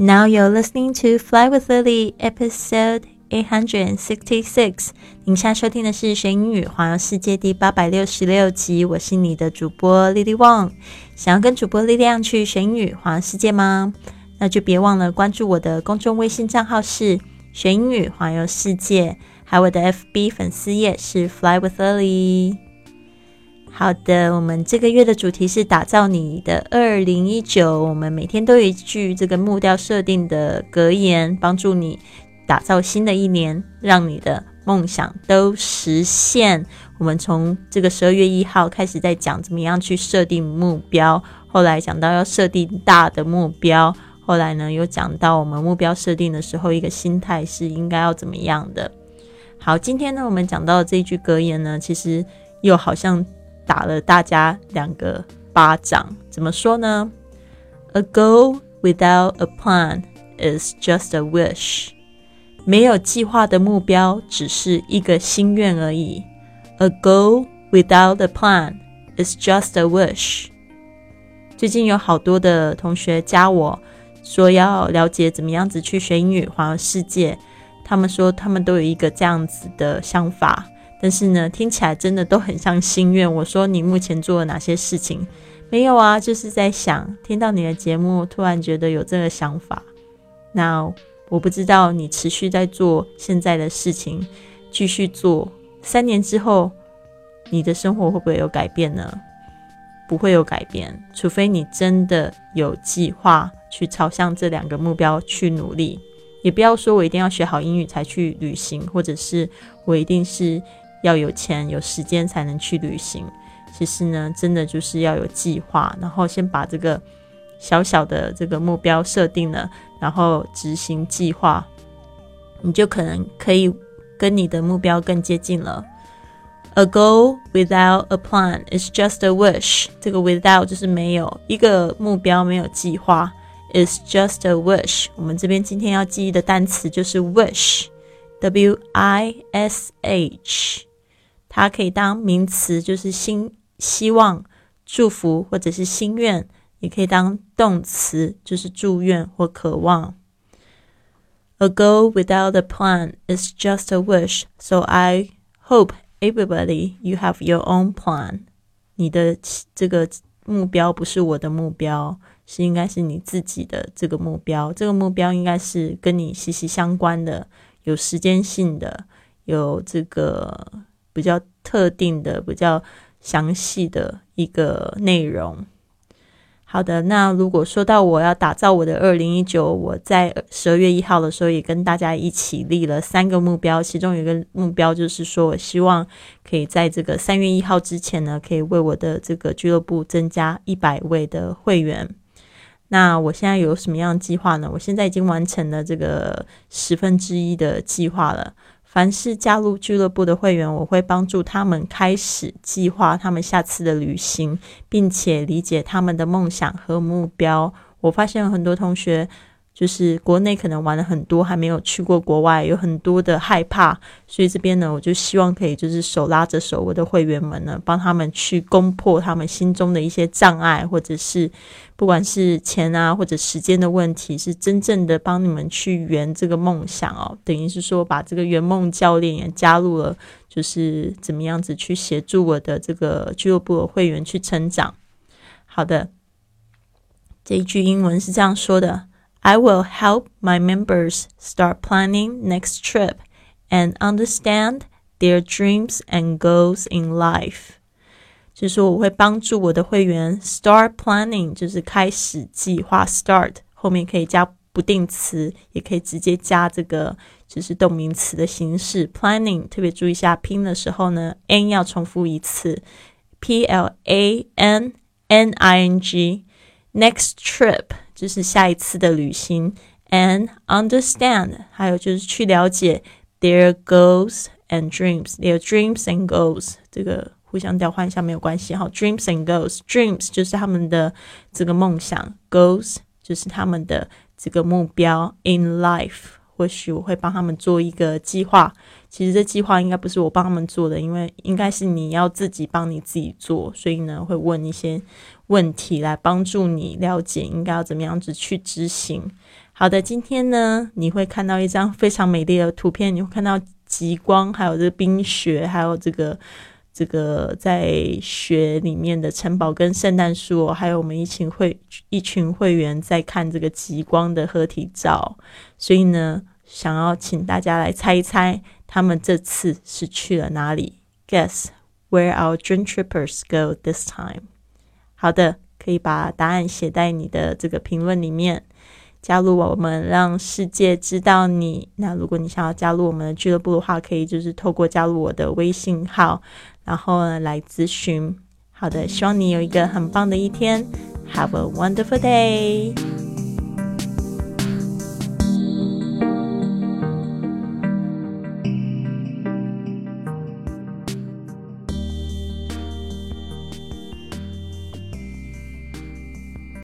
Now you're listening to Fly with Lily, episode eight hundred and sixty-six。您现在收听的是学英语环游世界第八百六十六集。我是你的主播 Lily Wang。想要跟主播力量去学英语环游世界吗？那就别忘了关注我的公众微信账号是学英语环游世界，还有我的 FB 粉丝页是 Fly with Lily。好的，我们这个月的主题是打造你的二零一九。我们每天都有一句这个木雕设定的格言，帮助你打造新的一年，让你的梦想都实现。我们从这个十二月一号开始在讲怎么样去设定目标，后来讲到要设定大的目标，后来呢又讲到我们目标设定的时候一个心态是应该要怎么样的。好，今天呢我们讲到这一句格言呢，其实又好像。打了大家两个巴掌，怎么说呢？A goal without a plan is just a wish。没有计划的目标只是一个心愿而已。A goal without a plan is just a wish。最近有好多的同学加我说要了解怎么样子去学英语环游世界，他们说他们都有一个这样子的想法。但是呢，听起来真的都很像心愿。我说你目前做了哪些事情？没有啊，就是在想。听到你的节目，突然觉得有这个想法。那我不知道你持续在做现在的事情，继续做，三年之后，你的生活会不会有改变呢？不会有改变，除非你真的有计划去朝向这两个目标去努力。也不要说我一定要学好英语才去旅行，或者是我一定是。要有钱有时间才能去旅行。其实呢，真的就是要有计划，然后先把这个小小的这个目标设定了，然后执行计划，你就可能可以跟你的目标更接近了。A goal without a plan is just a wish。这个 without 就是没有一个目标，没有计划，is just a wish。我们这边今天要记忆的单词就是 wish，W I S H。它可以当名词，就是心希望、祝福或者是心愿；也可以当动词，就是祝愿或渴望。A goal without a plan is just a wish. So I hope everybody you have your own plan. 你的这个目标不是我的目标，是应该是你自己的这个目标。这个目标应该是跟你息息相关的，有时间性的，有这个。比较特定的、比较详细的一个内容。好的，那如果说到我要打造我的二零一九，我在十二月一号的时候也跟大家一起立了三个目标，其中有一个目标就是说我希望可以在这个三月一号之前呢，可以为我的这个俱乐部增加一百位的会员。那我现在有什么样的计划呢？我现在已经完成了这个十分之一的计划了。凡是加入俱乐部的会员，我会帮助他们开始计划他们下次的旅行，并且理解他们的梦想和目标。我发现有很多同学。就是国内可能玩了很多，还没有去过国外，有很多的害怕，所以这边呢，我就希望可以就是手拉着手，我的会员们呢，帮他们去攻破他们心中的一些障碍，或者是不管是钱啊或者时间的问题，是真正的帮你们去圆这个梦想哦。等于是说，把这个圆梦教练也加入了，就是怎么样子去协助我的这个俱乐部的会员去成长。好的，这一句英文是这样说的。I will help my members start planning next trip and understand their dreams and goals in life。就是说，我会帮助我的会员 start planning，就是开始计划。start 后面可以加不定词，也可以直接加这个就是动名词的形式。planning 特别注意一下，拼的时候呢，n 要重复一次，p l a n n i n g。Next trip 就是下一次的旅行，and understand 还有就是去了解 their goals and dreams，their dreams and goals 这个互相调换一下没有关系哈。Dreams and goals，dreams 就是他们的这个梦想，goals 就是他们的这个目标。In life，或许我会帮他们做一个计划。其实这计划应该不是我帮他们做的，因为应该是你要自己帮你自己做，所以呢会问一些。问题来帮助你了解应该要怎么样子去执行。好的，今天呢，你会看到一张非常美丽的图片，你会看到极光，还有这冰雪，还有这个这个在雪里面的城堡跟圣诞树，还有我们一群会一群会员在看这个极光的合体照。所以呢，想要请大家来猜一猜，他们这次是去了哪里？Guess where our dream trippers go this time？好的，可以把答案写在你的这个评论里面。加入我们，让世界知道你。那如果你想要加入我们的俱乐部的话，可以就是透过加入我的微信号，然后来咨询。好的，希望你有一个很棒的一天。Have a wonderful day.